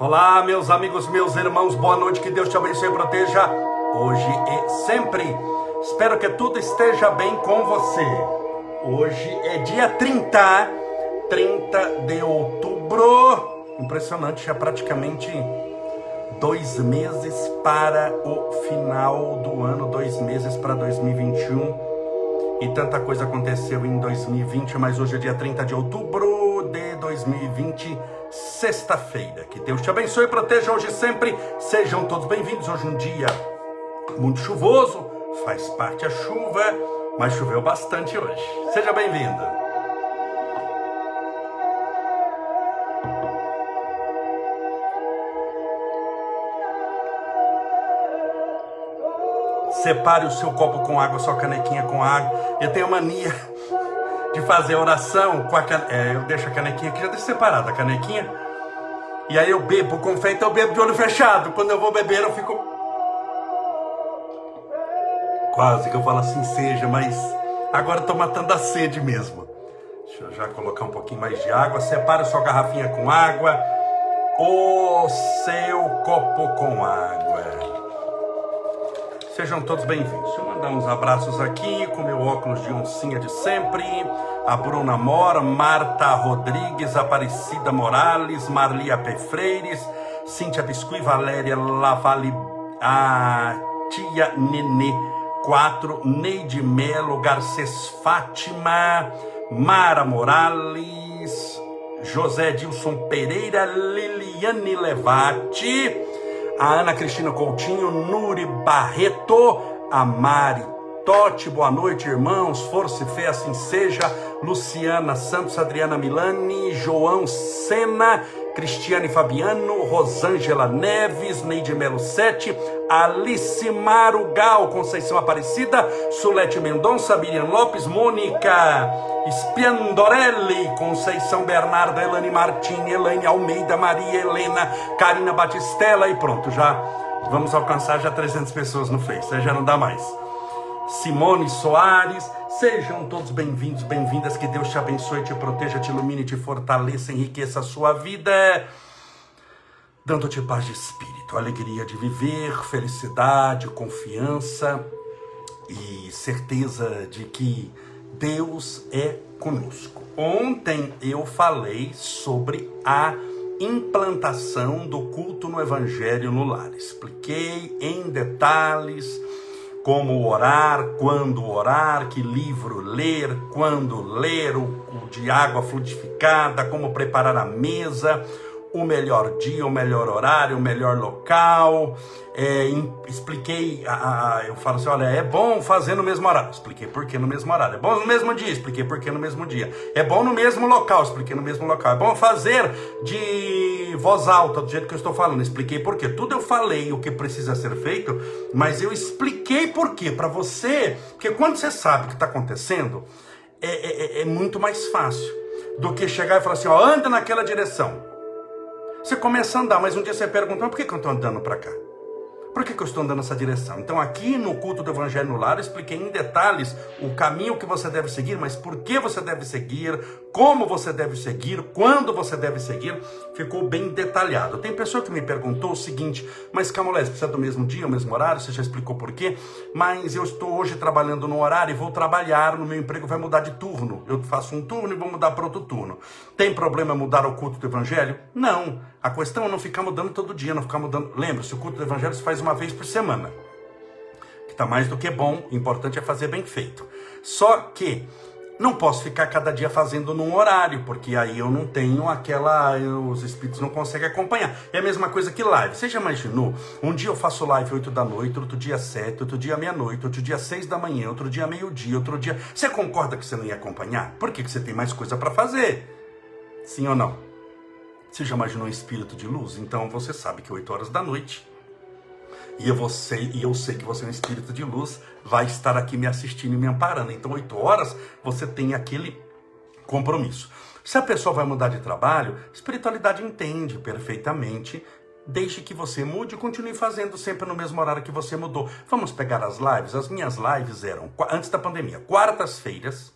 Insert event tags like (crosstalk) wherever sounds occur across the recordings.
Olá, meus amigos, meus irmãos, boa noite, que Deus te abençoe e proteja hoje e sempre. Espero que tudo esteja bem com você. Hoje é dia 30, 30 de outubro. Impressionante, já praticamente dois meses para o final do ano, dois meses para 2021. E tanta coisa aconteceu em 2020, mas hoje é dia 30 de outubro de 2020, sexta-feira. Que Deus te abençoe e proteja hoje e sempre. Sejam todos bem-vindos. Hoje um dia muito chuvoso, faz parte a chuva, mas choveu bastante hoje. Seja bem-vindo. Separe o seu copo com água, sua canequinha com água. Eu tenho mania de fazer oração com a canequinha. É, eu deixo a canequinha aqui, já deixo separada a canequinha. E aí eu bebo com fé, então eu bebo de olho fechado. Quando eu vou beber, eu fico. Quase que eu falo assim, seja, mas agora tô matando a sede mesmo. Deixa eu já colocar um pouquinho mais de água. Separe sua garrafinha com água. O seu copo com água. Sejam todos bem-vindos. Deixa eu mandar uns abraços aqui com meu óculos de oncinha de sempre. A Bruna Mora, Marta Rodrigues, Aparecida Morales, Marlia P. Freires, Cíntia Biscuit, Valéria Lavalle, a Tia Nenê 4, Neide Melo, Garcês Fátima, Mara Morales, José Dilson Pereira, Liliane Levati, a Ana Cristina Coutinho, Nuri Barreto, a Mari Totti, boa noite, irmãos, força e fé, assim seja, Luciana Santos, Adriana Milani, João Sena, Cristiane Fabiano, Rosângela Neves, Neide Melo Sete, Alice Marugal, Conceição Aparecida, Sulete Mendonça, Miriam Lopes, Mônica Spiandorelli, Conceição Bernarda, Elane Martini, Elaine Almeida, Maria Helena, Karina Batistella e pronto, já vamos alcançar já 300 pessoas no Face, já não dá mais. Simone Soares, sejam todos bem-vindos, bem-vindas, que Deus te abençoe, te proteja, te ilumine, te fortaleça, enriqueça a sua vida, dando-te paz de espírito, alegria de viver, felicidade, confiança e certeza de que Deus é conosco. Ontem eu falei sobre a implantação do culto no Evangelho no lar. Expliquei em detalhes como orar, quando orar, que livro ler, quando ler, o, de água fluidificada, como preparar a mesa, o melhor dia, o melhor horário, o melhor local. É, expliquei, a, a, eu falo assim: olha, é bom fazer no mesmo horário. Expliquei por que no mesmo horário. É bom no mesmo dia. Expliquei por que no mesmo dia. É bom no mesmo local. Expliquei no mesmo local. É bom fazer de voz alta, do jeito que eu estou falando. Expliquei por quê. Tudo eu falei o que precisa ser feito, mas eu expliquei por quê. Para você, porque quando você sabe o que está acontecendo, é, é, é, é muito mais fácil do que chegar e falar assim: ó, anda naquela direção. Você começa a andar, mas um dia você pergunta, mas por que, eu estou andando para cá? Por que, que eu estou andando nessa direção? Então, aqui no culto do Evangelho no Lar, eu expliquei em detalhes o caminho que você deve seguir, mas por que você deve seguir, como você deve seguir, quando você deve seguir, ficou bem detalhado. Tem pessoa que me perguntou o seguinte, mas Camolés, precisa do mesmo dia, o mesmo horário? Você já explicou por quê? Mas eu estou hoje trabalhando no horário e vou trabalhar, no meu emprego vai mudar de turno. Eu faço um turno e vou mudar para outro turno. Tem problema mudar o culto do Evangelho? Não. A questão é não ficar mudando todo dia, não ficar mudando. Lembra-se, o culto do Evangelho se faz uma vez por semana. Que está mais do que bom, o importante é fazer bem feito. Só que não posso ficar cada dia fazendo num horário, porque aí eu não tenho aquela. Os espíritos não conseguem acompanhar. É a mesma coisa que live. Você já imaginou? Um dia eu faço live 8 da noite, outro dia 7, outro dia meia-noite, outro dia 6 da manhã, outro dia meio-dia, outro dia. Você concorda que você não ia acompanhar? Por que você tem mais coisa para fazer? Sim ou não? Você já imaginou um espírito de luz? Então você sabe que 8 horas da noite, e eu, sei, e eu sei que você é um espírito de luz, vai estar aqui me assistindo e me amparando. Então, 8 horas, você tem aquele compromisso. Se a pessoa vai mudar de trabalho, espiritualidade entende perfeitamente Deixe que você mude e continue fazendo sempre no mesmo horário que você mudou. Vamos pegar as lives. As minhas lives eram, antes da pandemia, quartas-feiras.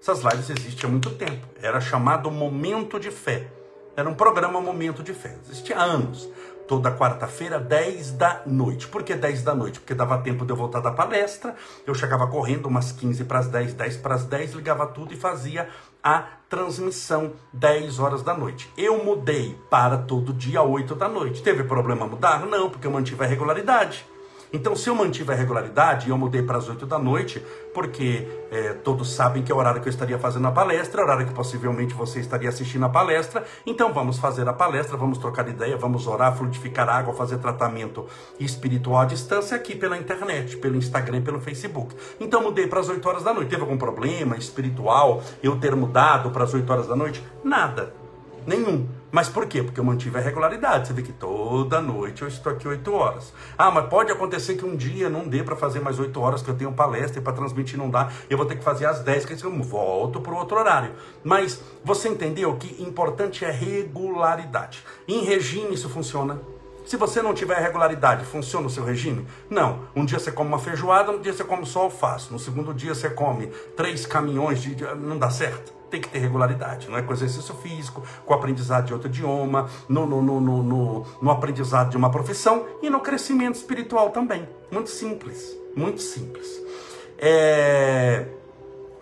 Essas lives existem há muito tempo. Era chamado Momento de Fé. Era um programa Momento de Fé. Existia há anos. Toda quarta-feira, 10 da noite. Por que 10 da noite? Porque dava tempo de eu voltar da palestra. Eu chegava correndo umas 15 para as 10, 10 para as 10, ligava tudo e fazia a transmissão 10 horas da noite. Eu mudei para todo dia 8 da noite. Teve problema mudar? Não, porque eu mantive a regularidade. Então, se eu mantive a regularidade, eu mudei para as 8 da noite, porque é, todos sabem que é o horário que eu estaria fazendo a palestra, é o horário que possivelmente você estaria assistindo a palestra. Então, vamos fazer a palestra, vamos trocar ideia, vamos orar, fluidificar água, fazer tratamento espiritual à distância aqui pela internet, pelo Instagram, pelo Facebook. Então, mudei para as 8 horas da noite. Teve algum problema espiritual eu ter mudado para as 8 horas da noite? Nada. Nenhum. Mas por quê? Porque eu mantive a regularidade. Você vê que toda noite eu estou aqui 8 horas. Ah, mas pode acontecer que um dia não dê para fazer mais 8 horas, que eu tenho palestra e para transmitir não dá. Eu vou ter que fazer às 10, que eu volto para outro horário. Mas você entendeu que importante é regularidade. Em regime isso funciona. Se você não tiver regularidade, funciona o seu regime? Não. Um dia você come uma feijoada, um dia você come só alface. No segundo dia você come três caminhões de. Não dá certo tem que ter regularidade, não é com exercício físico, com aprendizado de outro idioma, no, no, no, no, no aprendizado de uma profissão e no crescimento espiritual também. Muito simples, muito simples. É...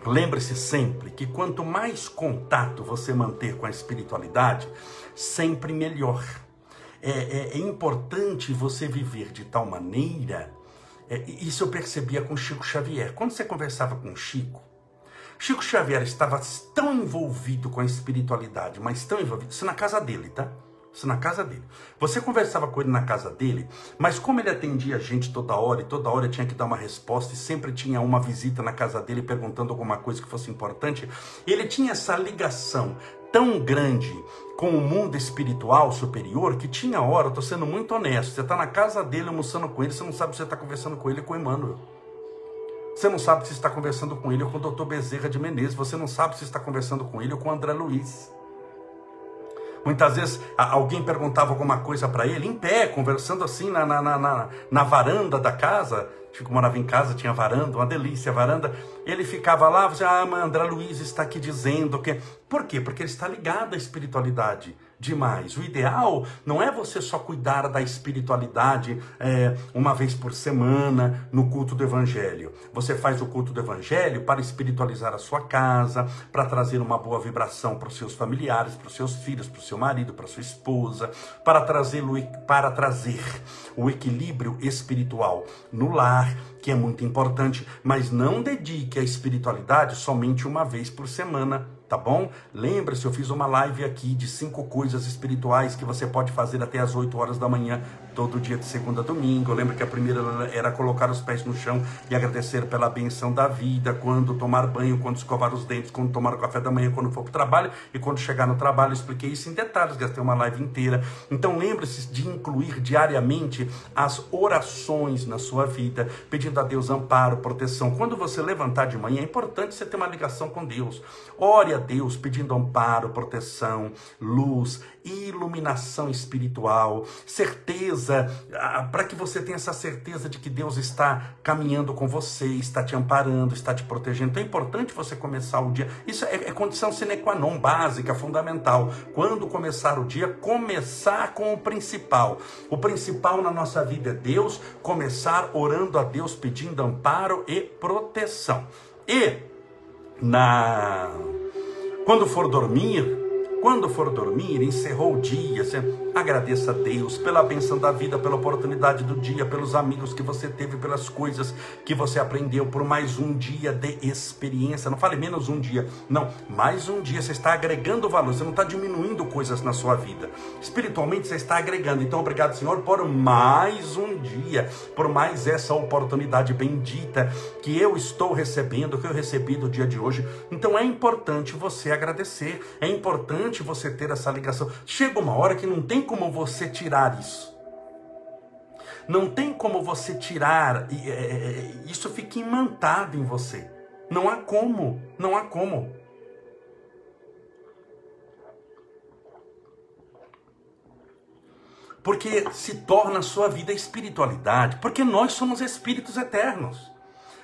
Lembre-se sempre que quanto mais contato você manter com a espiritualidade, sempre melhor. É, é, é importante você viver de tal maneira. É, isso eu percebia com Chico Xavier. Quando você conversava com Chico, Chico Xavier estava tão envolvido com a espiritualidade, mas tão envolvido, isso na casa dele, tá? Isso na casa dele. Você conversava com ele na casa dele, mas como ele atendia a gente toda hora e toda hora tinha que dar uma resposta e sempre tinha uma visita na casa dele perguntando alguma coisa que fosse importante, ele tinha essa ligação tão grande com o mundo espiritual superior que tinha hora, tô sendo muito honesto, você está na casa dele almoçando com ele, você não sabe se você está conversando com ele ou com Emmanuel. Você não sabe se está conversando com ele ou com o doutor Bezerra de Menezes. Você não sabe se está conversando com ele ou com o André Luiz. Muitas vezes alguém perguntava alguma coisa para ele, em pé, conversando assim na, na, na, na varanda da casa. Chico morava em casa, tinha varanda, uma delícia, varanda. Ele ficava lá, você, ah, mas André Luiz está aqui dizendo que. Por quê? Porque ele está ligado à espiritualidade demais. O ideal não é você só cuidar da espiritualidade é, uma vez por semana no culto do Evangelho. Você faz o culto do Evangelho para espiritualizar a sua casa, para trazer uma boa vibração para os seus familiares, para os seus filhos, para o seu marido, para sua esposa, para trazer, para trazer o equilíbrio espiritual no lar, que é muito importante, mas não dedique a espiritualidade somente uma vez por semana tá bom? Lembre-se, eu fiz uma live aqui de cinco coisas espirituais que você pode fazer até as 8 horas da manhã todo dia de segunda a domingo. Eu lembro que a primeira era colocar os pés no chão e agradecer pela benção da vida, quando tomar banho, quando escovar os dentes, quando tomar o café da manhã, quando for para o trabalho e quando chegar no trabalho. Eu expliquei isso em detalhes, gastei uma live inteira. Então lembre-se de incluir diariamente as orações na sua vida, pedindo a Deus amparo, proteção. Quando você levantar de manhã, é importante você ter uma ligação com Deus. Ore a Deus pedindo amparo, proteção, luz, iluminação espiritual, certeza, ah, para que você tenha essa certeza de que Deus está caminhando com você, está te amparando, está te protegendo. Então é importante você começar o dia. Isso é, é condição sine qua non, básica, fundamental. Quando começar o dia, começar com o principal. O principal na nossa vida é Deus, começar orando a Deus, pedindo amparo e proteção. E na quando for dormir, quando for dormir, encerrou o dia, agradeça a Deus pela benção da vida, pela oportunidade do dia, pelos amigos que você teve, pelas coisas que você aprendeu, por mais um dia de experiência. Não fale menos um dia, não, mais um dia. Você está agregando valor, você não está diminuindo coisas na sua vida. Espiritualmente você está agregando. Então, obrigado, Senhor, por mais um dia, por mais essa oportunidade bendita que eu estou recebendo, que eu recebi do dia de hoje. Então, é importante você agradecer, é importante você ter essa ligação. Chega uma hora que não tem como você tirar isso. Não tem como você tirar, é, é, é, isso fica imantado em você. Não há como, não há como. Porque se torna a sua vida espiritualidade, porque nós somos espíritos eternos.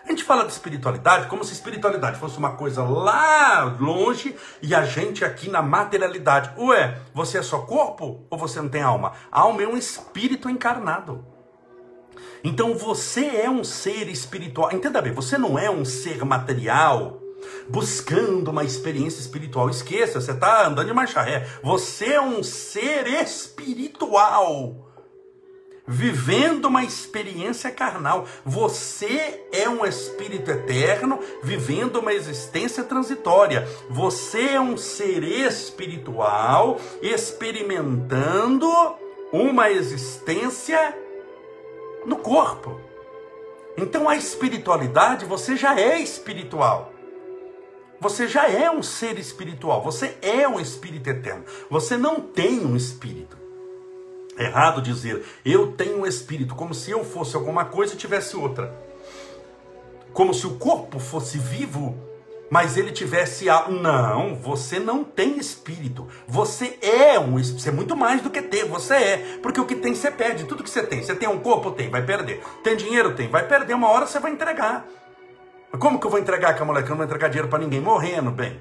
A gente fala de espiritualidade como se espiritualidade fosse uma coisa lá longe e a gente aqui na materialidade. Ué, você é só corpo ou você não tem alma? A alma é um espírito encarnado. Então você é um ser espiritual. Entenda bem, você não é um ser material buscando uma experiência espiritual. Esqueça, você está andando de marcha ré. Você é um ser espiritual vivendo uma experiência carnal. Você é um espírito eterno vivendo uma existência transitória. Você é um ser espiritual experimentando uma existência no corpo. Então a espiritualidade, você já é espiritual. Você já é um ser espiritual, você é um espírito eterno. Você não tem um espírito. Errado dizer eu tenho um espírito, como se eu fosse alguma coisa e tivesse outra. Como se o corpo fosse vivo, mas ele tivesse a. Não, você não tem espírito. Você é um espírito. Você é muito mais do que ter. Você é. Porque o que tem, você perde. Tudo que você tem. Você tem um corpo? Tem, vai perder. Tem dinheiro? Tem, vai perder. Uma hora você vai entregar. Como que eu vou entregar aquela moleque? Eu não vou entregar dinheiro para ninguém. Morrendo, bem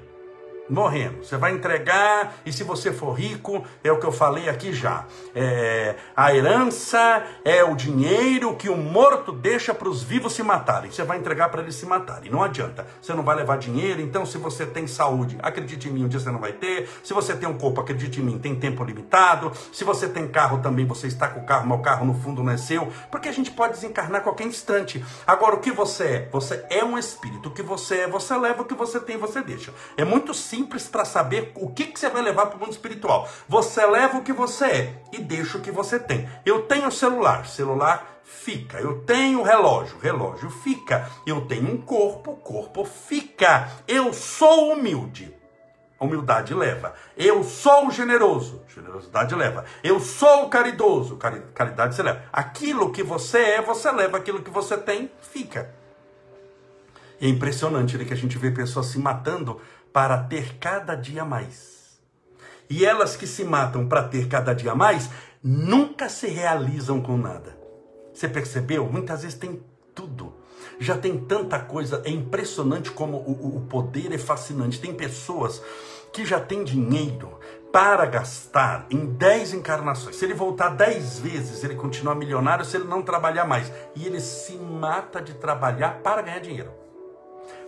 morrendo. Você vai entregar, e se você for rico, é o que eu falei aqui já. É, a herança é o dinheiro que o morto deixa para os vivos se matarem. Você vai entregar para eles se matarem. Não adianta. Você não vai levar dinheiro, então se você tem saúde, acredite em mim, um dia você não vai ter. Se você tem um corpo, acredite em mim, tem tempo limitado. Se você tem carro também, você está com o carro, mas o carro no fundo não é seu. Porque a gente pode desencarnar a qualquer instante. Agora, o que você é? Você é um espírito. O que você é, você leva. O que você tem, você deixa. É muito simples simples para saber o que, que você vai levar para o mundo espiritual. Você leva o que você é e deixa o que você tem. Eu tenho celular, celular fica. Eu tenho relógio, relógio fica. Eu tenho um corpo, corpo fica. Eu sou humilde. Humildade leva. Eu sou generoso. Generosidade leva. Eu sou caridoso. Caridade você leva. Aquilo que você é, você leva. Aquilo que você tem, fica. É impressionante né, que a gente vê pessoas se matando para ter cada dia mais. E elas que se matam para ter cada dia mais, nunca se realizam com nada. Você percebeu? Muitas vezes tem tudo. Já tem tanta coisa, é impressionante como o, o poder é fascinante. Tem pessoas que já têm dinheiro para gastar em 10 encarnações. Se ele voltar 10 vezes, ele continua milionário se ele não trabalhar mais. E ele se mata de trabalhar para ganhar dinheiro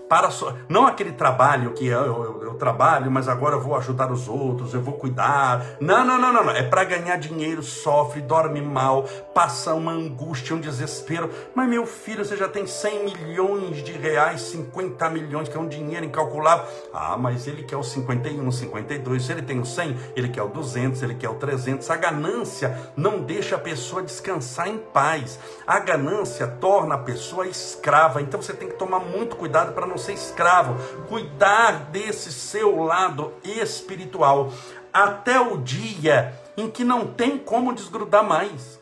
para so... não aquele trabalho que eu, eu, eu, trabalho, mas agora eu vou ajudar os outros, eu vou cuidar. Não, não, não, não, não. É para ganhar dinheiro, sofre, dorme mal, passa uma angústia, um desespero. Mas meu filho, você já tem 100 milhões de reais, 50 milhões, que é um dinheiro incalculável. Ah, mas ele quer o 51, 52. Se ele tem o 100, ele quer o 200, ele quer o 300. A ganância não deixa a pessoa descansar em paz. A ganância torna a pessoa escrava. Então você tem que tomar muito cuidado para não ser escravo, cuidar desse seu lado espiritual, até o dia em que não tem como desgrudar mais.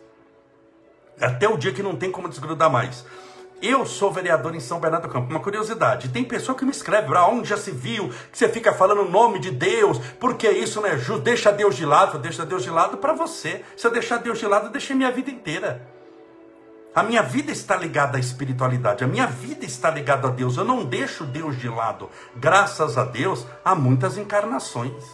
Até o dia que não tem como desgrudar mais. Eu sou vereador em São Bernardo do Campo. Uma curiosidade: tem pessoa que me escreve, ah, onde já se viu que você fica falando o nome de Deus, porque isso não é justo, deixa Deus de lado. Deixa Deus de lado para você. Se eu deixar Deus de lado, eu deixei minha vida inteira. A minha vida está ligada à espiritualidade, a minha vida está ligada a Deus. Eu não deixo Deus de lado. Graças a Deus, há muitas encarnações.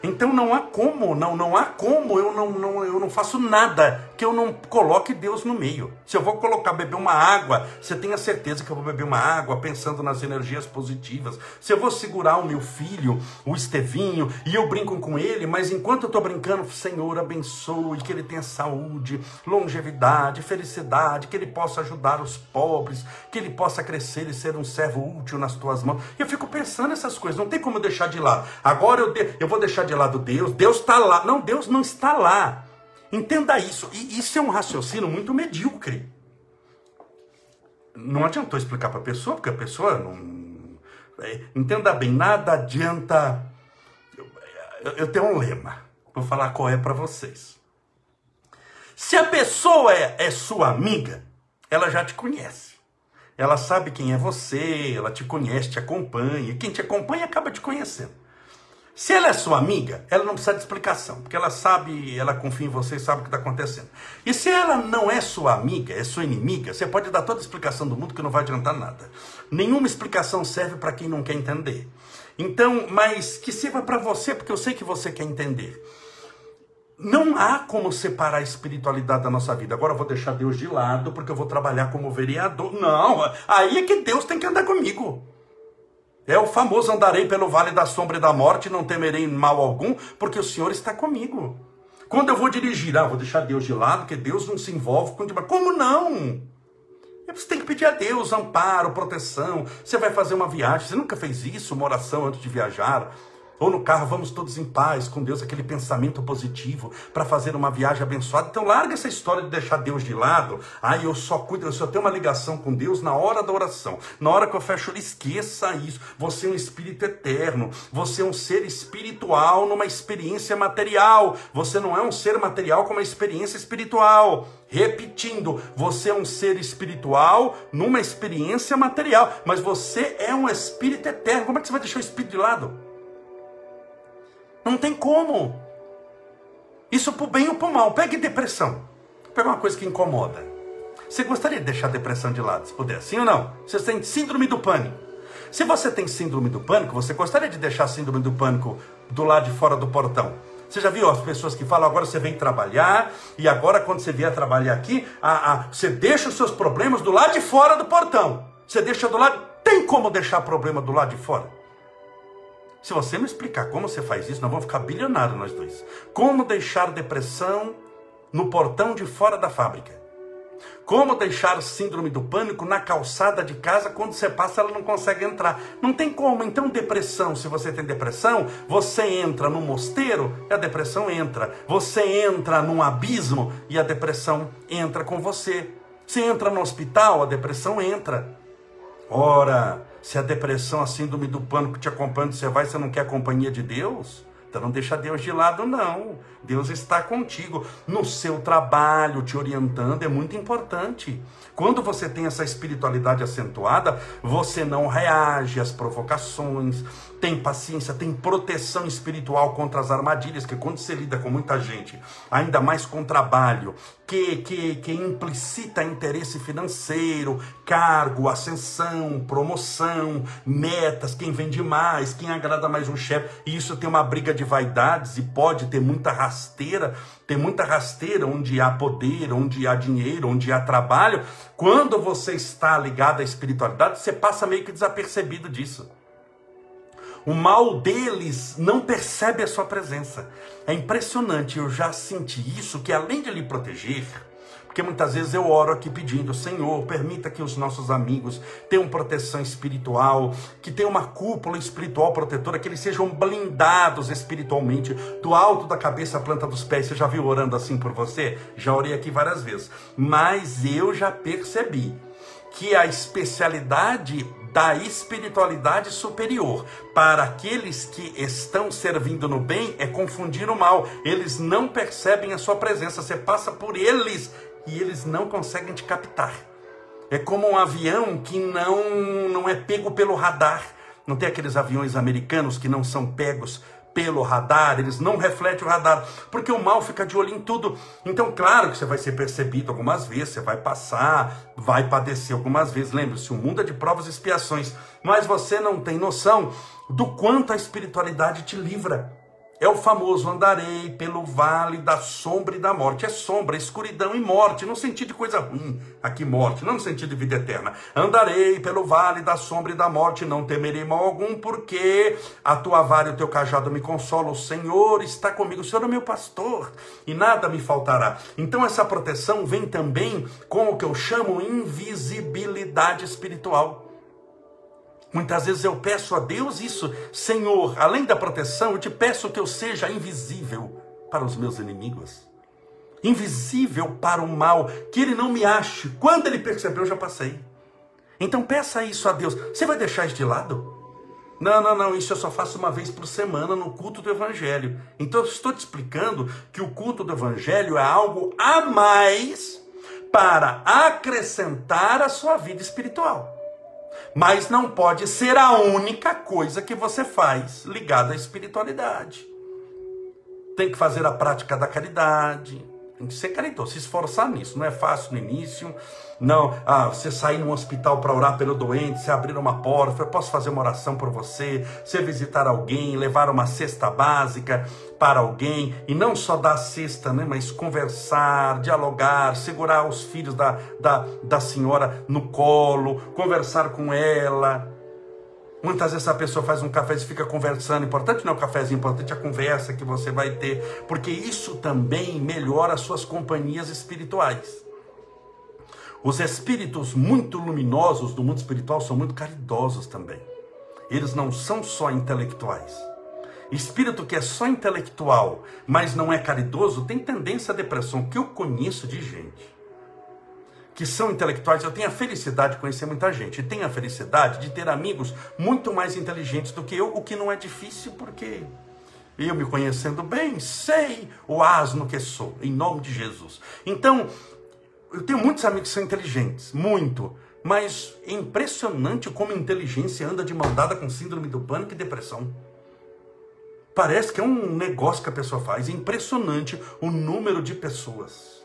Então não há como, não, não há como eu não, não, eu não faço nada que eu não coloque Deus no meio. Se eu vou colocar beber uma água, você tenha certeza que eu vou beber uma água pensando nas energias positivas. Se eu vou segurar o meu filho, o Estevinho, e eu brinco com ele, mas enquanto eu estou brincando, Senhor, abençoe, que ele tenha saúde, longevidade, felicidade, que ele possa ajudar os pobres, que ele possa crescer e ser um servo útil nas tuas mãos. Eu fico pensando nessas coisas, não tem como deixar de lado. Agora eu, de, eu vou deixar de lado Deus, Deus está lá. Não, Deus não está lá. Entenda isso. E isso é um raciocínio muito medíocre. Não adiantou explicar para a pessoa, porque a pessoa não. É, entenda bem, nada adianta. Eu, tenho um lema. Vou falar qual é para vocês. Se a pessoa é, é sua amiga, ela já te conhece. Ela sabe quem é você, ela te conhece, te acompanha. Quem te acompanha acaba te conhecendo. Se ela é sua amiga, ela não precisa de explicação, porque ela sabe, ela confia em você e sabe o que está acontecendo. E se ela não é sua amiga, é sua inimiga, você pode dar toda a explicação do mundo que não vai adiantar nada. Nenhuma explicação serve para quem não quer entender. Então, mas que sirva para você, porque eu sei que você quer entender. Não há como separar a espiritualidade da nossa vida. Agora eu vou deixar Deus de lado porque eu vou trabalhar como vereador. Não, aí é que Deus tem que andar comigo. É o famoso andarei pelo vale da sombra e da morte, não temerei mal algum, porque o Senhor está comigo. Quando eu vou dirigir, ah, vou deixar Deus de lado, porque Deus não se envolve com Como não? Você tem que pedir a Deus amparo, proteção. Você vai fazer uma viagem, você nunca fez isso, uma oração antes de viajar. Ou no carro, vamos todos em paz com Deus, aquele pensamento positivo para fazer uma viagem abençoada. Então larga essa história de deixar Deus de lado. Ai, eu só cuido, eu só tenho uma ligação com Deus na hora da oração. Na hora que eu fecho, esqueça isso. Você é um espírito eterno. Você é um ser espiritual numa experiência material. Você não é um ser material com uma experiência espiritual. Repetindo, você é um ser espiritual numa experiência material, mas você é um espírito eterno. Como é que você vai deixar o espírito de lado? Não tem como. Isso pro bem ou pro mal. Pegue depressão. Pega uma coisa que incomoda. Você gostaria de deixar a depressão de lado, se puder, sim ou não? Você tem síndrome do pânico. Se você tem síndrome do pânico, você gostaria de deixar a síndrome do pânico do lado de fora do portão. Você já viu as pessoas que falam, agora você vem trabalhar, e agora quando você vier trabalhar aqui, a, a, você deixa os seus problemas do lado de fora do portão. Você deixa do lado. Tem como deixar problema do lado de fora? Se você me explicar como você faz isso, nós vamos ficar bilionários nós dois. Como deixar depressão no portão de fora da fábrica? Como deixar síndrome do pânico na calçada de casa quando você passa ela não consegue entrar? Não tem como. Então depressão, se você tem depressão, você entra no mosteiro e a depressão entra. Você entra num abismo e a depressão entra com você. Você entra no hospital, a depressão entra. Ora, se a depressão, a síndrome do pânico te acompanha, você vai, você não quer a companhia de Deus? Então não deixa Deus de lado, não. Deus está contigo. No seu trabalho, te orientando, é muito importante. Quando você tem essa espiritualidade acentuada, você não reage às provocações, tem paciência, tem proteção espiritual contra as armadilhas, que quando você lida com muita gente, ainda mais com trabalho, que, que, que implicita interesse financeiro, cargo, ascensão, promoção, metas, quem vende mais, quem agrada mais um chefe, e isso tem uma briga de vaidades e pode ter muita rasteira, tem muita rasteira onde há poder, onde há dinheiro, onde há trabalho. Quando você está ligado à espiritualidade, você passa meio que desapercebido disso. O mal deles não percebe a sua presença. É impressionante, eu já senti isso, que além de lhe proteger, porque muitas vezes eu oro aqui pedindo, Senhor, permita que os nossos amigos tenham proteção espiritual, que tenham uma cúpula espiritual protetora, que eles sejam blindados espiritualmente, do alto da cabeça à planta dos pés. Você já viu orando assim por você? Já orei aqui várias vezes. Mas eu já percebi que a especialidade da espiritualidade superior para aqueles que estão servindo no bem é confundir o mal. Eles não percebem a sua presença. Você passa por eles e eles não conseguem te captar. É como um avião que não, não é pego pelo radar. Não tem aqueles aviões americanos que não são pegos pelo radar, eles não refletem o radar, porque o mal fica de olho em tudo. Então, claro que você vai ser percebido algumas vezes, você vai passar, vai padecer algumas vezes. Lembre-se, o mundo é de provas e expiações, mas você não tem noção do quanto a espiritualidade te livra. É o famoso andarei pelo vale da sombra e da morte. É sombra, escuridão e morte, no sentido de coisa ruim. Aqui, morte, não no sentido de vida eterna. Andarei pelo vale da sombra e da morte, não temerei mal algum, porque a tua vara e o teu cajado me consolam. O Senhor está comigo, o Senhor é meu pastor, e nada me faltará. Então, essa proteção vem também com o que eu chamo invisibilidade espiritual. Muitas vezes eu peço a Deus isso, Senhor, além da proteção, eu te peço que eu seja invisível para os meus inimigos, invisível para o mal, que ele não me ache. Quando ele percebeu, eu já passei. Então peça isso a Deus. Você vai deixar isso de lado? Não, não, não, isso eu só faço uma vez por semana no culto do Evangelho. Então eu estou te explicando que o culto do Evangelho é algo a mais para acrescentar a sua vida espiritual. Mas não pode ser a única coisa que você faz ligada à espiritualidade. Tem que fazer a prática da caridade, tem que ser caridoso, se esforçar nisso. Não é fácil no início. Não, ah, você sair num hospital para orar pelo doente, você abrir uma porta, eu posso fazer uma oração por você, você visitar alguém, levar uma cesta básica para alguém, e não só dar cesta, né, mas conversar, dialogar, segurar os filhos da, da, da senhora no colo, conversar com ela Muitas vezes a pessoa faz um café e fica conversando. Importante não é o cafezinho, importante é a conversa que você vai ter, porque isso também melhora as suas companhias espirituais. Os espíritos muito luminosos do mundo espiritual são muito caridosos também. Eles não são só intelectuais. Espírito que é só intelectual, mas não é caridoso, tem tendência à depressão, que eu conheço de gente que são intelectuais, eu tenho a felicidade de conhecer muita gente. Tenho a felicidade de ter amigos muito mais inteligentes do que eu, o que não é difícil, porque eu me conhecendo bem, sei o asno que sou, em nome de Jesus. Então, eu tenho muitos amigos que são inteligentes, muito. Mas é impressionante como a inteligência anda de mandada com síndrome do pânico e depressão. Parece que é um negócio que a pessoa faz. É impressionante o número de pessoas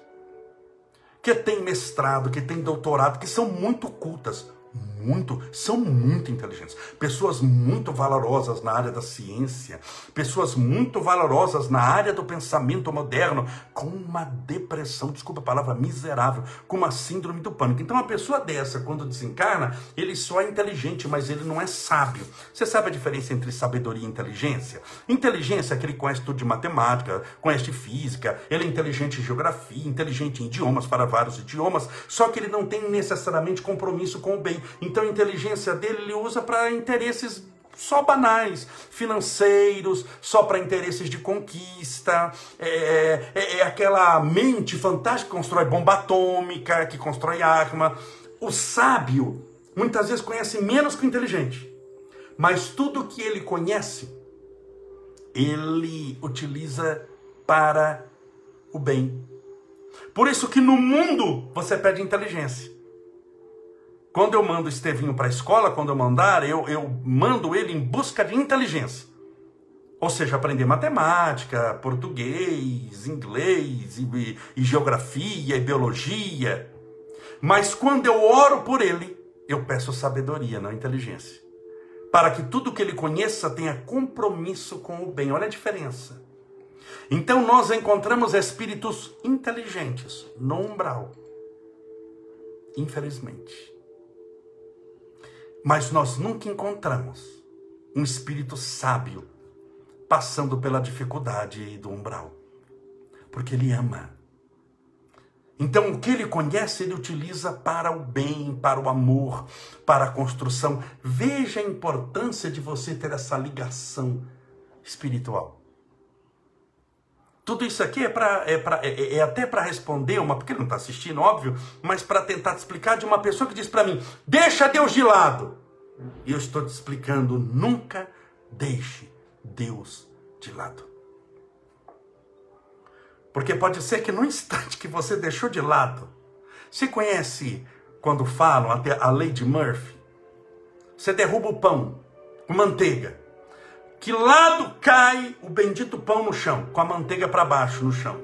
que tem mestrado, que tem doutorado, que são muito cultas, muito, são muito inteligentes, pessoas muito valorosas na área da ciência, pessoas muito valorosas na área do pensamento moderno, com uma depressão, desculpa a palavra miserável, com uma síndrome do pânico. Então, uma pessoa dessa, quando desencarna, ele só é inteligente, mas ele não é sábio. Você sabe a diferença entre sabedoria e inteligência? Inteligência é que ele conhece tudo de matemática, conhece de física, ele é inteligente em geografia, inteligente em idiomas, para vários idiomas, só que ele não tem necessariamente compromisso com o bem. Então a inteligência dele ele usa para interesses só banais, financeiros, só para interesses de conquista. É, é, é, é, aquela mente fantástica que constrói bomba atômica, que constrói arma. O sábio muitas vezes conhece menos que o inteligente, mas tudo que ele conhece, ele utiliza para o bem. Por isso que no mundo você pede inteligência. Quando eu mando o Estevinho para a escola, quando eu mandar, eu, eu mando ele em busca de inteligência. Ou seja, aprender matemática, português, inglês, e, e geografia, e biologia. Mas quando eu oro por ele, eu peço sabedoria, não inteligência. Para que tudo que ele conheça tenha compromisso com o bem. Olha a diferença. Então nós encontramos espíritos inteligentes no umbral. Infelizmente. Mas nós nunca encontramos um espírito sábio passando pela dificuldade do umbral, porque ele ama. Então, o que ele conhece, ele utiliza para o bem, para o amor, para a construção. Veja a importância de você ter essa ligação espiritual. Tudo isso aqui é, pra, é, pra, é, é até para responder uma, porque não está assistindo, óbvio, mas para tentar te explicar de uma pessoa que diz para mim: deixa Deus de lado. E eu estou te explicando: nunca deixe Deus de lado. Porque pode ser que no (laughs) instante que você deixou de lado, você conhece quando falam até a lei de Murphy? Você derruba o pão com manteiga. Que lado cai o bendito pão no chão? Com a manteiga para baixo no chão.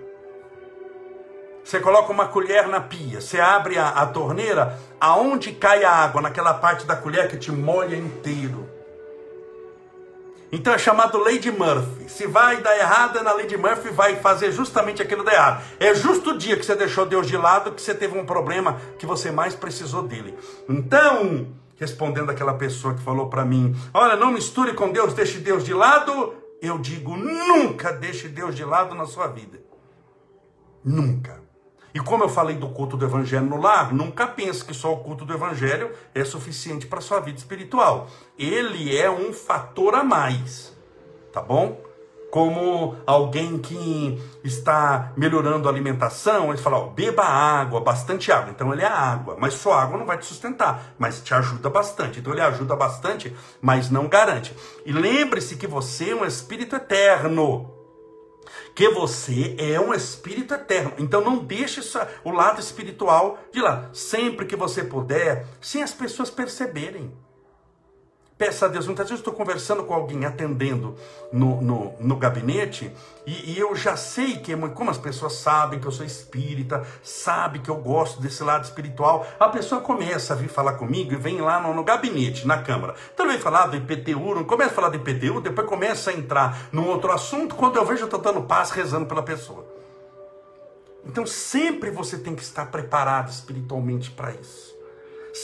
Você coloca uma colher na pia, você abre a, a torneira, aonde cai a água? Naquela parte da colher que te molha inteiro. Então é chamado de Murphy. Se vai dar errado, é na de Murphy vai fazer justamente aquilo de errado. É justo o dia que você deixou Deus de lado que você teve um problema que você mais precisou dele. Então, respondendo aquela pessoa que falou para mim: Olha, não misture com Deus, deixe Deus de lado. Eu digo: nunca deixe Deus de lado na sua vida. Nunca. E como eu falei do culto do evangelho no lar, nunca pense que só o culto do evangelho é suficiente para sua vida espiritual. Ele é um fator a mais. Tá bom? Como alguém que está melhorando a alimentação, ele fala, ó, beba água, bastante água. Então ele é água, mas só água não vai te sustentar, mas te ajuda bastante. Então ele ajuda bastante, mas não garante. E lembre-se que você é um espírito eterno. Que você é um espírito eterno. Então não deixe o lado espiritual de lado. Sempre que você puder, sem as pessoas perceberem. Peça a Deus. Muitas vezes eu estou conversando com alguém, atendendo no, no, no gabinete, e, e, eu já sei que, como as pessoas sabem que eu sou espírita, sabe que eu gosto desse lado espiritual, a pessoa começa a vir falar comigo e vem lá no, no gabinete, na Câmara. Então vem falar do IPTU, não começa a falar do IPTU, depois começa a entrar num outro assunto, quando eu vejo eu estou dando paz, rezando pela pessoa. Então sempre você tem que estar preparado espiritualmente para isso.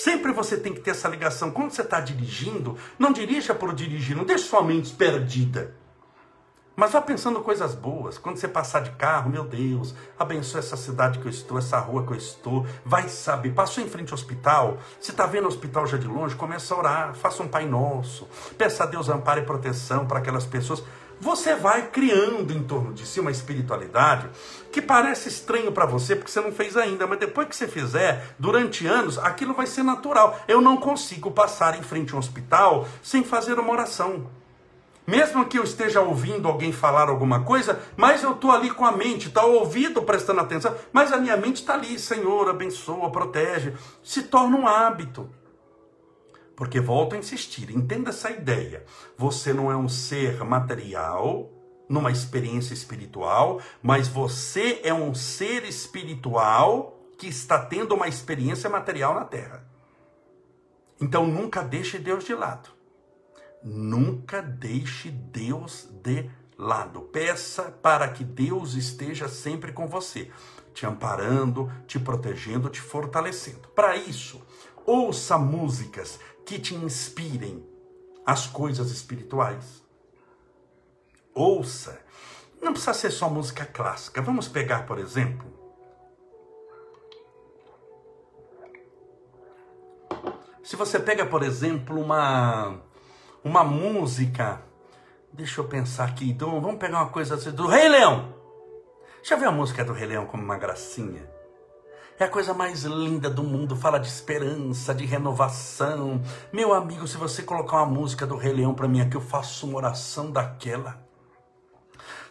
Sempre você tem que ter essa ligação. Quando você está dirigindo, não dirija por dirigir, não deixe sua mente perdida. Mas vá pensando coisas boas. Quando você passar de carro, meu Deus, abençoe essa cidade que eu estou, essa rua que eu estou. Vai saber. Passou em frente ao hospital. Se está vendo o hospital já de longe, comece a orar. Faça um Pai Nosso. Peça a Deus amparo e proteção para aquelas pessoas. Você vai criando em torno de si uma espiritualidade que parece estranho para você porque você não fez ainda, mas depois que você fizer, durante anos, aquilo vai ser natural. Eu não consigo passar em frente a um hospital sem fazer uma oração. Mesmo que eu esteja ouvindo alguém falar alguma coisa, mas eu estou ali com a mente, está o ouvido prestando atenção, mas a minha mente está ali, Senhor, abençoa, protege. Se torna um hábito. Porque volto a insistir, entenda essa ideia. Você não é um ser material numa experiência espiritual, mas você é um ser espiritual que está tendo uma experiência material na Terra. Então nunca deixe Deus de lado. Nunca deixe Deus de lado. Peça para que Deus esteja sempre com você, te amparando, te protegendo, te fortalecendo. Para isso, ouça músicas que te inspirem as coisas espirituais. Ouça. Não precisa ser só música clássica. Vamos pegar, por exemplo, Se você pega, por exemplo, uma uma música. Deixa eu pensar aqui. Então, vamos pegar uma coisa assim, do Rei Leão. Já viu a música do Rei Leão como uma gracinha? É a coisa mais linda do mundo, fala de esperança, de renovação. Meu amigo, se você colocar uma música do Rei Leão para mim aqui, eu faço uma oração daquela.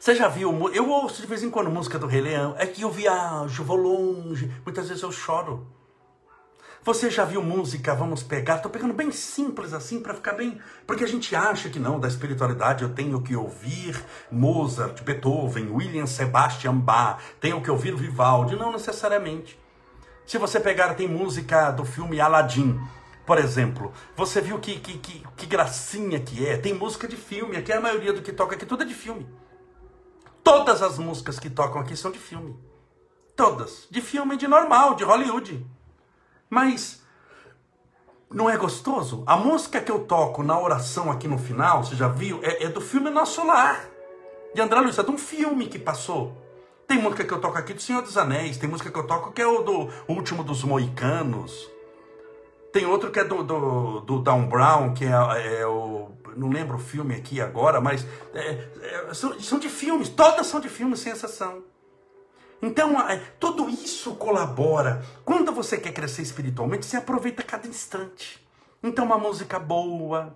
Você já viu? Eu ouço de vez em quando música do Rei Leão. É que eu viajo, vou longe. Muitas vezes eu choro. Você já viu música? Vamos pegar. Estou pegando bem simples assim para ficar bem. Porque a gente acha que não, da espiritualidade eu tenho que ouvir Mozart, Beethoven, William Sebastian Bach, tenho que ouvir Vivaldi. Não necessariamente. Se você pegar, tem música do filme Aladdin. Por exemplo, você viu que, que, que, que gracinha que é? Tem música de filme, aqui a maioria do que toca aqui tudo é de filme. Todas as músicas que tocam aqui são de filme. Todas. De filme de normal, de Hollywood. Mas não é gostoso? A música que eu toco na oração aqui no final, você já viu? É, é do filme Nosso Lar, de André Luiz, é de um filme que passou. Tem música que eu toco aqui do Senhor dos Anéis, tem música que eu toco que é o do Último dos Moicanos. Tem outro que é do, do, do Down Brown, que é, é, o. Não lembro o filme aqui agora, mas é, é, são, são de filmes, todas são de filmes, sem exceção. Então, é, tudo isso colabora. Quando você quer crescer espiritualmente, você aproveita cada instante. Então, uma música boa,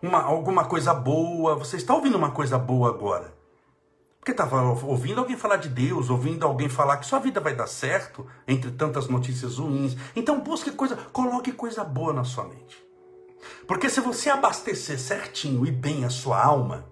uma, alguma coisa boa. Você está ouvindo uma coisa boa agora. Porque estava ouvindo alguém falar de Deus, ouvindo alguém falar que sua vida vai dar certo, entre tantas notícias ruins. Então, busque coisa, coloque coisa boa na sua mente. Porque se você abastecer certinho e bem a sua alma,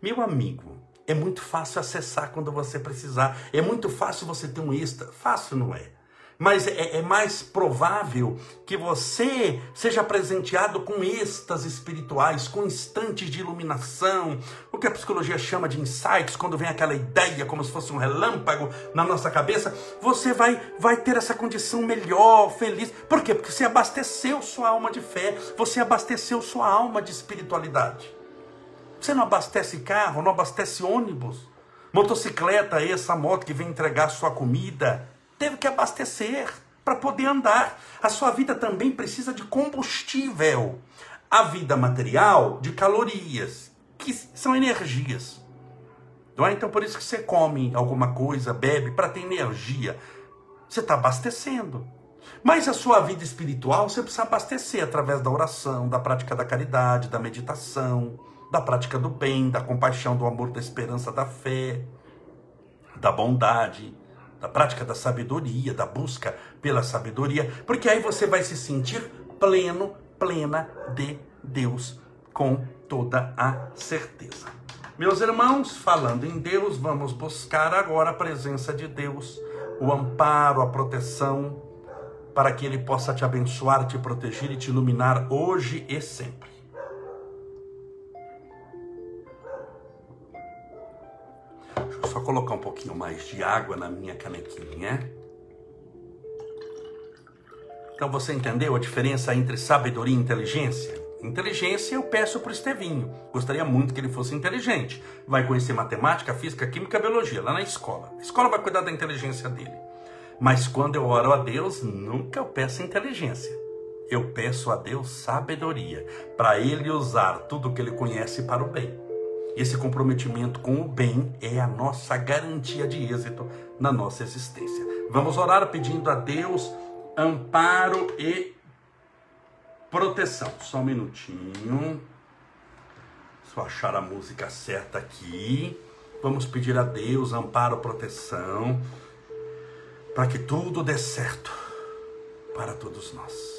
meu amigo, é muito fácil acessar quando você precisar. É muito fácil você ter um extra. Fácil não é. Mas é, é mais provável que você seja presenteado com êxtases espirituais, com instantes de iluminação, o que a psicologia chama de insights, quando vem aquela ideia como se fosse um relâmpago na nossa cabeça, você vai, vai ter essa condição melhor, feliz. Por quê? Porque você abasteceu sua alma de fé, você abasteceu sua alma de espiritualidade. Você não abastece carro, não abastece ônibus, motocicleta, essa moto que vem entregar sua comida, teve que abastecer para poder andar. A sua vida também precisa de combustível. A vida material de calorias, que são energias. Não é? Então por isso que você come alguma coisa, bebe para ter energia. Você está abastecendo. Mas a sua vida espiritual você precisa abastecer através da oração, da prática da caridade, da meditação da prática do bem, da compaixão, do amor, da esperança, da fé, da bondade, da prática da sabedoria, da busca pela sabedoria, porque aí você vai se sentir pleno, plena de Deus com toda a certeza. Meus irmãos, falando em Deus, vamos buscar agora a presença de Deus, o amparo, a proteção, para que Ele possa te abençoar, te proteger e te iluminar hoje e sempre. Deixa eu só colocar um pouquinho mais de água na minha canequinha. Então você entendeu a diferença entre sabedoria e inteligência? Inteligência eu peço para o Estevinho. Gostaria muito que ele fosse inteligente. Vai conhecer matemática, física, química, biologia lá na escola. A escola vai cuidar da inteligência dele. Mas quando eu oro a Deus, nunca eu peço inteligência. Eu peço a Deus sabedoria para ele usar tudo que ele conhece para o bem. Esse comprometimento com o bem é a nossa garantia de êxito na nossa existência. Vamos orar pedindo a Deus amparo e proteção. Só um minutinho. Só achar a música certa aqui. Vamos pedir a Deus amparo, proteção, para que tudo dê certo para todos nós.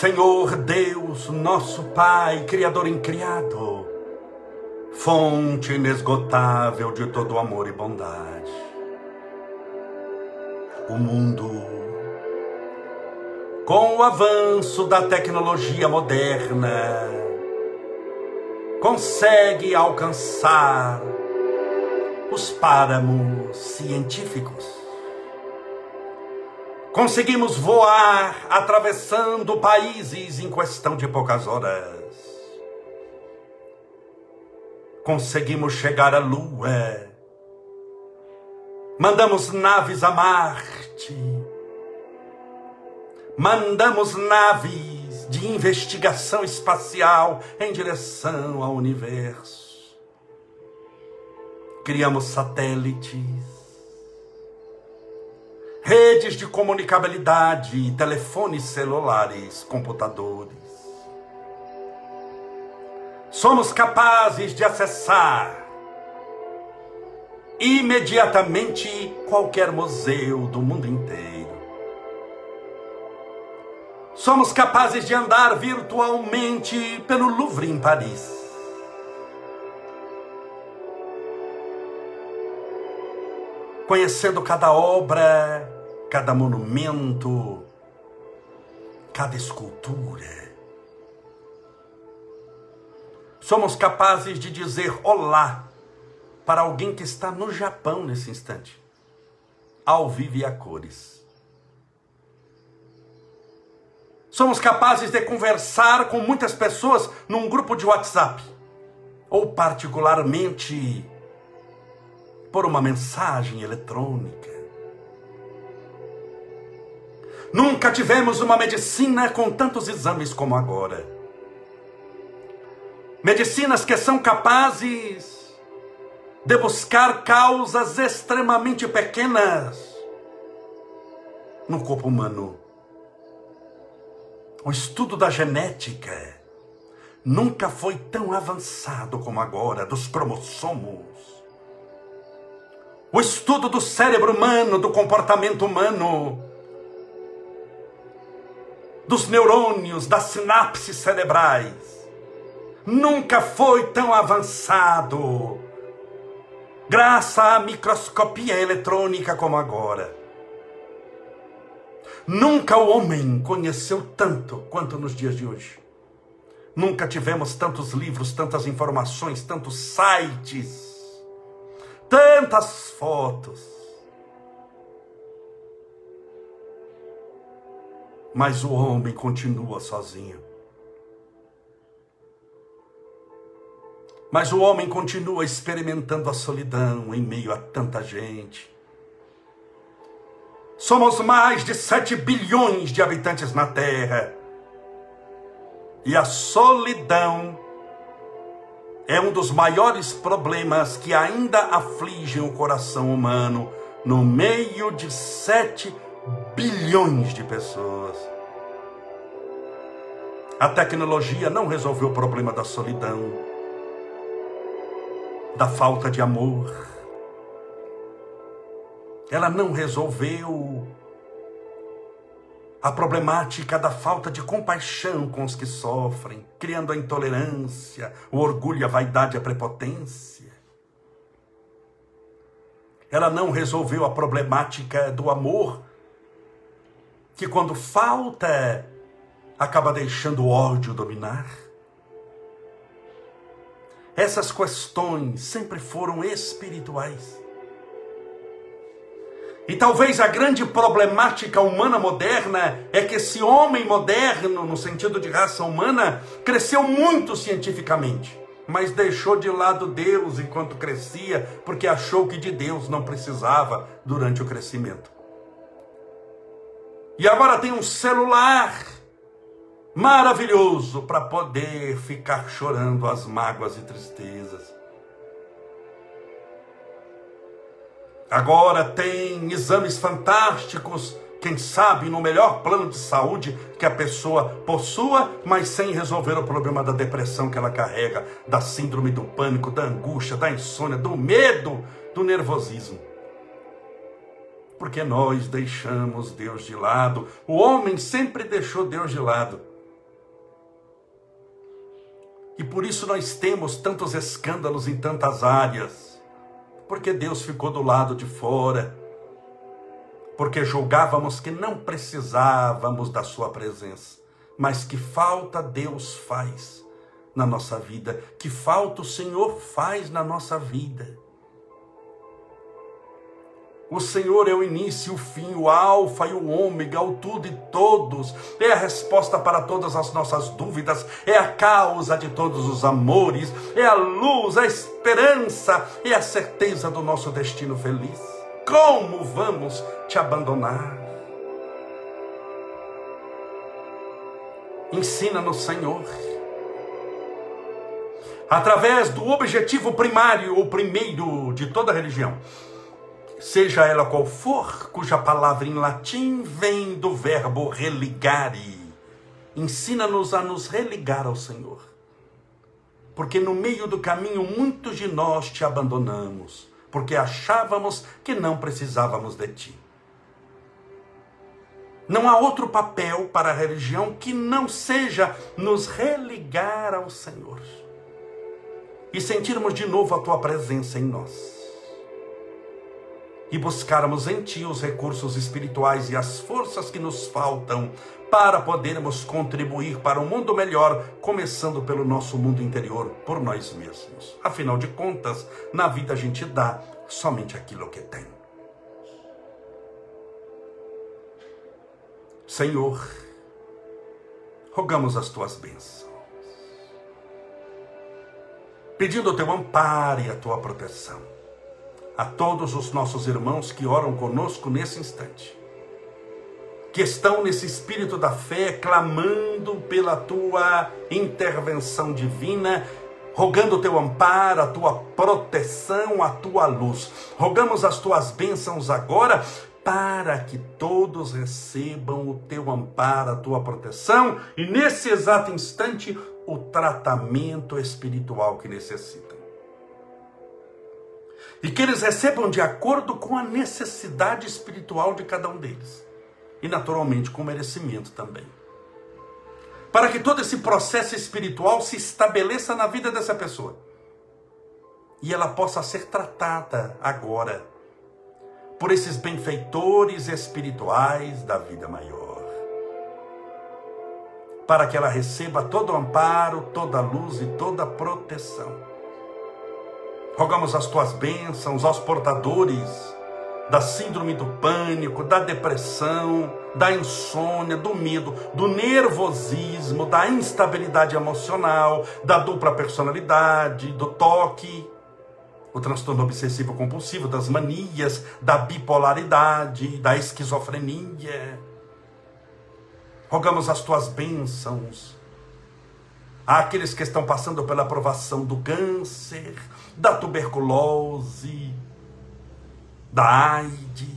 Senhor Deus, nosso Pai, Criador incriado, fonte inesgotável de todo amor e bondade. O mundo, com o avanço da tecnologia moderna, consegue alcançar os páramos científicos Conseguimos voar atravessando países em questão de poucas horas. Conseguimos chegar à Lua. Mandamos naves a Marte. Mandamos naves de investigação espacial em direção ao universo. Criamos satélites redes de comunicabilidade, telefones celulares, computadores. Somos capazes de acessar imediatamente qualquer museu do mundo inteiro. Somos capazes de andar virtualmente pelo Louvre em Paris. conhecendo cada obra, cada monumento, cada escultura. Somos capazes de dizer olá para alguém que está no Japão nesse instante, ao vivo e a cores. Somos capazes de conversar com muitas pessoas num grupo de WhatsApp, ou particularmente por uma mensagem eletrônica. Nunca tivemos uma medicina com tantos exames como agora. Medicinas que são capazes de buscar causas extremamente pequenas no corpo humano. O estudo da genética nunca foi tão avançado como agora, dos cromossomos o estudo do cérebro humano, do comportamento humano, dos neurônios, das sinapses cerebrais, nunca foi tão avançado, graças à microscopia eletrônica como agora. Nunca o homem conheceu tanto quanto nos dias de hoje. Nunca tivemos tantos livros, tantas informações, tantos sites tantas fotos. Mas o homem continua sozinho. Mas o homem continua experimentando a solidão em meio a tanta gente. Somos mais de 7 bilhões de habitantes na Terra. E a solidão é um dos maiores problemas que ainda afligem o coração humano no meio de 7 bilhões de pessoas. A tecnologia não resolveu o problema da solidão, da falta de amor. Ela não resolveu a problemática da falta de compaixão com os que sofrem, criando a intolerância, o orgulho, a vaidade, a prepotência. Ela não resolveu a problemática do amor, que quando falta, acaba deixando o ódio dominar. Essas questões sempre foram espirituais. E talvez a grande problemática humana moderna é que esse homem moderno, no sentido de raça humana, cresceu muito cientificamente, mas deixou de lado Deus enquanto crescia, porque achou que de Deus não precisava durante o crescimento. E agora tem um celular maravilhoso para poder ficar chorando as mágoas e tristezas. Agora tem exames fantásticos, quem sabe no melhor plano de saúde que a pessoa possua, mas sem resolver o problema da depressão que ela carrega, da síndrome do pânico, da angústia, da insônia, do medo, do nervosismo. Porque nós deixamos Deus de lado. O homem sempre deixou Deus de lado. E por isso nós temos tantos escândalos em tantas áreas porque Deus ficou do lado de fora, porque julgávamos que não precisávamos da Sua presença, mas que falta Deus faz na nossa vida, que falta o Senhor faz na nossa vida. O Senhor é o início, o fim, o alfa e o ômega, o tudo e todos. É a resposta para todas as nossas dúvidas, é a causa de todos os amores, é a luz, a esperança e a certeza do nosso destino feliz. Como vamos te abandonar? Ensina-nos, Senhor através do objetivo primário, o primeiro de toda religião, seja ela qual for, cuja palavra em latim vem do verbo religare. Ensina-nos a nos religar ao Senhor. Porque no meio do caminho muitos de nós te abandonamos, porque achávamos que não precisávamos de ti. Não há outro papel para a religião que não seja nos religar ao Senhor e sentirmos de novo a tua presença em nós e buscarmos em Ti os recursos espirituais e as forças que nos faltam para podermos contribuir para um mundo melhor, começando pelo nosso mundo interior, por nós mesmos. Afinal de contas, na vida a gente dá somente aquilo que tem. Senhor, rogamos as tuas bênçãos, pedindo o teu amparo e a tua proteção a todos os nossos irmãos que oram conosco nesse instante, que estão nesse espírito da fé, clamando pela tua intervenção divina, rogando o teu amparo, a tua proteção, a tua luz. Rogamos as tuas bênçãos agora para que todos recebam o teu amparo, a tua proteção e nesse exato instante o tratamento espiritual que necessitam e que eles recebam de acordo com a necessidade espiritual de cada um deles e, naturalmente, com merecimento também. Para que todo esse processo espiritual se estabeleça na vida dessa pessoa e ela possa ser tratada agora por esses benfeitores espirituais da vida maior. Para que ela receba todo o amparo, toda a luz e toda a proteção Rogamos as tuas bênçãos aos portadores da síndrome do pânico, da depressão, da insônia, do medo, do nervosismo, da instabilidade emocional, da dupla personalidade, do toque, o transtorno obsessivo compulsivo, das manias, da bipolaridade, da esquizofrenia. Rogamos as tuas bênçãos àqueles que estão passando pela aprovação do câncer, da tuberculose, da AIDS,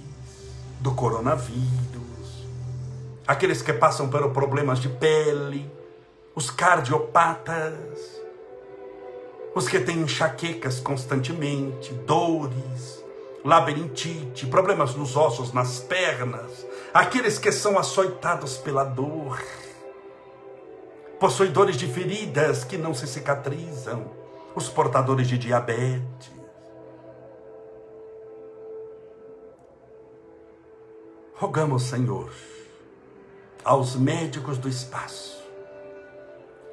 do coronavírus, aqueles que passam por problemas de pele, os cardiopatas, os que têm enxaquecas constantemente, dores, labirintite, problemas nos ossos, nas pernas, aqueles que são açoitados pela dor, possuidores de feridas que não se cicatrizam, os portadores de diabetes. Rogamos, Senhor, aos médicos do espaço,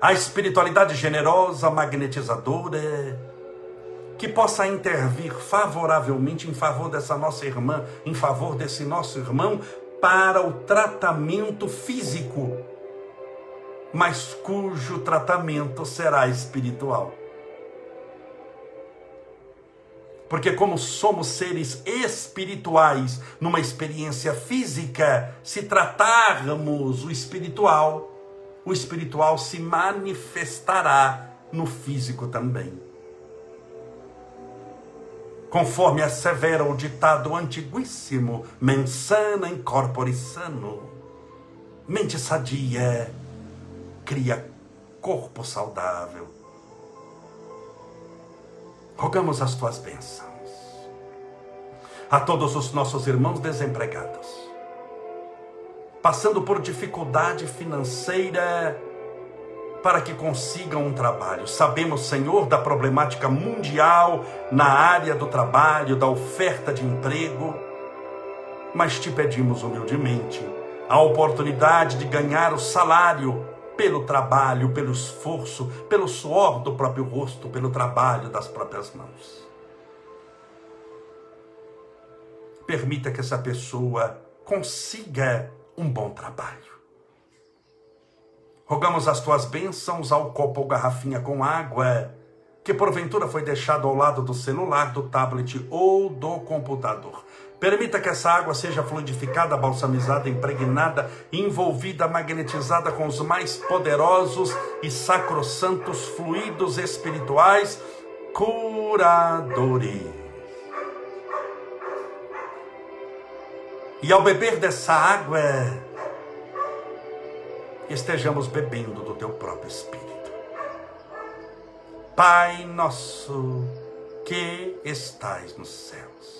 a espiritualidade generosa, magnetizadora, que possa intervir favoravelmente em favor dessa nossa irmã, em favor desse nosso irmão, para o tratamento físico mas cujo tratamento será espiritual. Porque, como somos seres espirituais, numa experiência física, se tratarmos o espiritual, o espiritual se manifestará no físico também. Conforme assevera o ditado antiguíssimo, mensana in corpore sano, mente sadia cria corpo saudável. Rogamos as tuas bênçãos. A todos os nossos irmãos desempregados, passando por dificuldade financeira para que consigam um trabalho. Sabemos, Senhor, da problemática mundial na área do trabalho, da oferta de emprego, mas te pedimos humildemente a oportunidade de ganhar o salário pelo trabalho, pelo esforço, pelo suor do próprio rosto, pelo trabalho das próprias mãos. Permita que essa pessoa consiga um bom trabalho. Rogamos as tuas bênçãos ao copo ou garrafinha com água, que porventura foi deixado ao lado do celular, do tablet ou do computador. Permita que essa água seja fluidificada, balsamizada, impregnada, envolvida, magnetizada com os mais poderosos e sacrossantos fluidos espirituais curadores. E ao beber dessa água, estejamos bebendo do teu próprio Espírito. Pai nosso que estais nos céus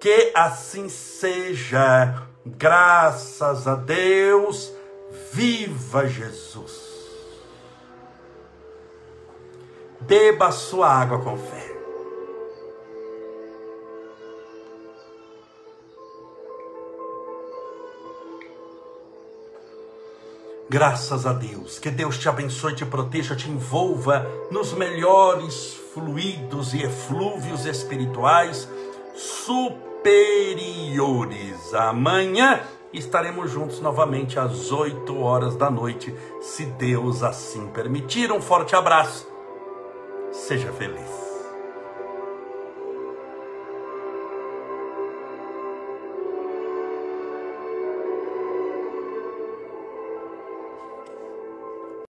Que assim seja, graças a Deus, viva Jesus. Beba sua água com fé. Graças a Deus. Que Deus te abençoe, te proteja, te envolva nos melhores fluidos e eflúvios espirituais superiores. Amanhã estaremos juntos novamente às 8 horas da noite, se Deus assim permitir. Um forte abraço. Seja feliz.